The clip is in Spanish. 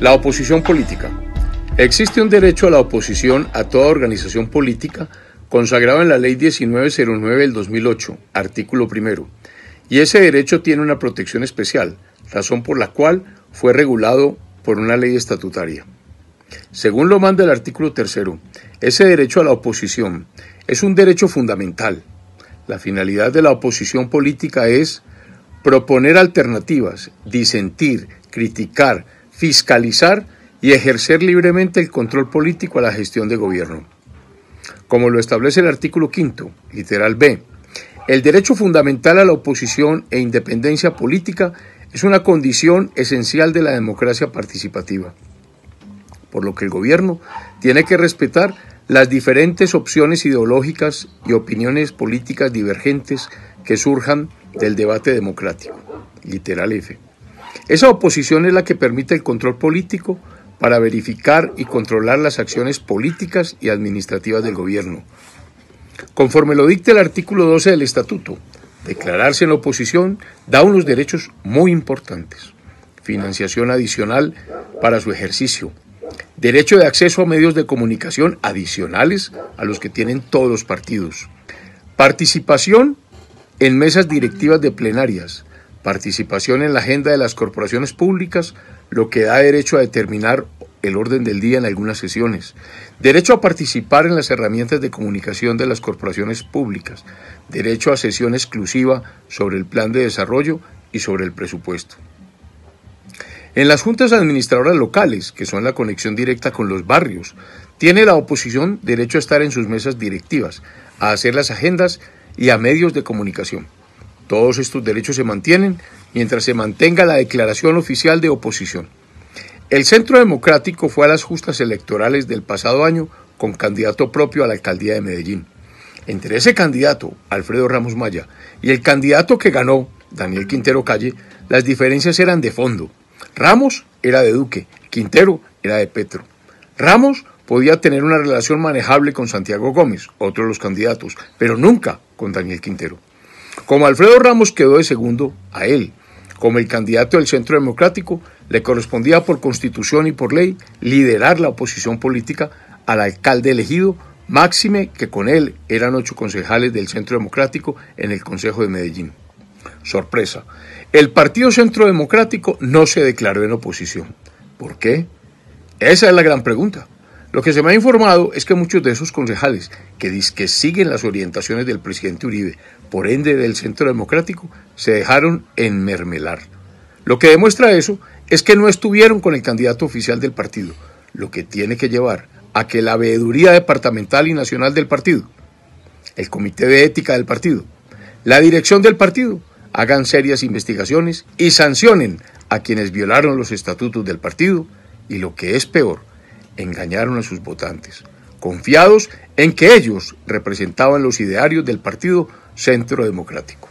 La oposición política. Existe un derecho a la oposición a toda organización política consagrado en la Ley 1909 del 2008, artículo primero, y ese derecho tiene una protección especial, razón por la cual fue regulado por una ley estatutaria. Según lo manda el artículo tercero, ese derecho a la oposición es un derecho fundamental. La finalidad de la oposición política es proponer alternativas, disentir, criticar, fiscalizar y ejercer libremente el control político a la gestión de gobierno. Como lo establece el artículo quinto, literal B, el derecho fundamental a la oposición e independencia política es una condición esencial de la democracia participativa, por lo que el gobierno tiene que respetar las diferentes opciones ideológicas y opiniones políticas divergentes que surjan del debate democrático. Literal F. Esa oposición es la que permite el control político para verificar y controlar las acciones políticas y administrativas del gobierno. Conforme lo dicta el artículo 12 del Estatuto, declararse en oposición da unos derechos muy importantes. Financiación adicional para su ejercicio. Derecho de acceso a medios de comunicación adicionales a los que tienen todos los partidos. Participación en mesas directivas de plenarias. Participación en la agenda de las corporaciones públicas, lo que da derecho a determinar el orden del día en algunas sesiones, derecho a participar en las herramientas de comunicación de las corporaciones públicas, derecho a sesión exclusiva sobre el plan de desarrollo y sobre el presupuesto. En las juntas administradoras locales, que son la conexión directa con los barrios, tiene la oposición derecho a estar en sus mesas directivas, a hacer las agendas y a medios de comunicación. Todos estos derechos se mantienen mientras se mantenga la declaración oficial de oposición. El Centro Democrático fue a las justas electorales del pasado año con candidato propio a la alcaldía de Medellín. Entre ese candidato, Alfredo Ramos Maya, y el candidato que ganó, Daniel Quintero Calle, las diferencias eran de fondo. Ramos era de Duque, Quintero era de Petro. Ramos podía tener una relación manejable con Santiago Gómez, otro de los candidatos, pero nunca con Daniel Quintero. Como Alfredo Ramos quedó de segundo, a él, como el candidato del Centro Democrático, le correspondía por constitución y por ley liderar la oposición política al alcalde elegido, máxime que con él eran ocho concejales del Centro Democrático en el Consejo de Medellín. Sorpresa, el Partido Centro Democrático no se declaró en oposición. ¿Por qué? Esa es la gran pregunta. Lo que se me ha informado es que muchos de esos concejales que, que siguen las orientaciones del presidente Uribe, por ende del Centro Democrático, se dejaron enmermelar. Lo que demuestra eso es que no estuvieron con el candidato oficial del partido, lo que tiene que llevar a que la veeduría departamental y nacional del partido, el comité de ética del partido, la dirección del partido, hagan serias investigaciones y sancionen a quienes violaron los estatutos del partido y lo que es peor, engañaron a sus votantes, confiados en que ellos representaban los idearios del Partido Centro Democrático.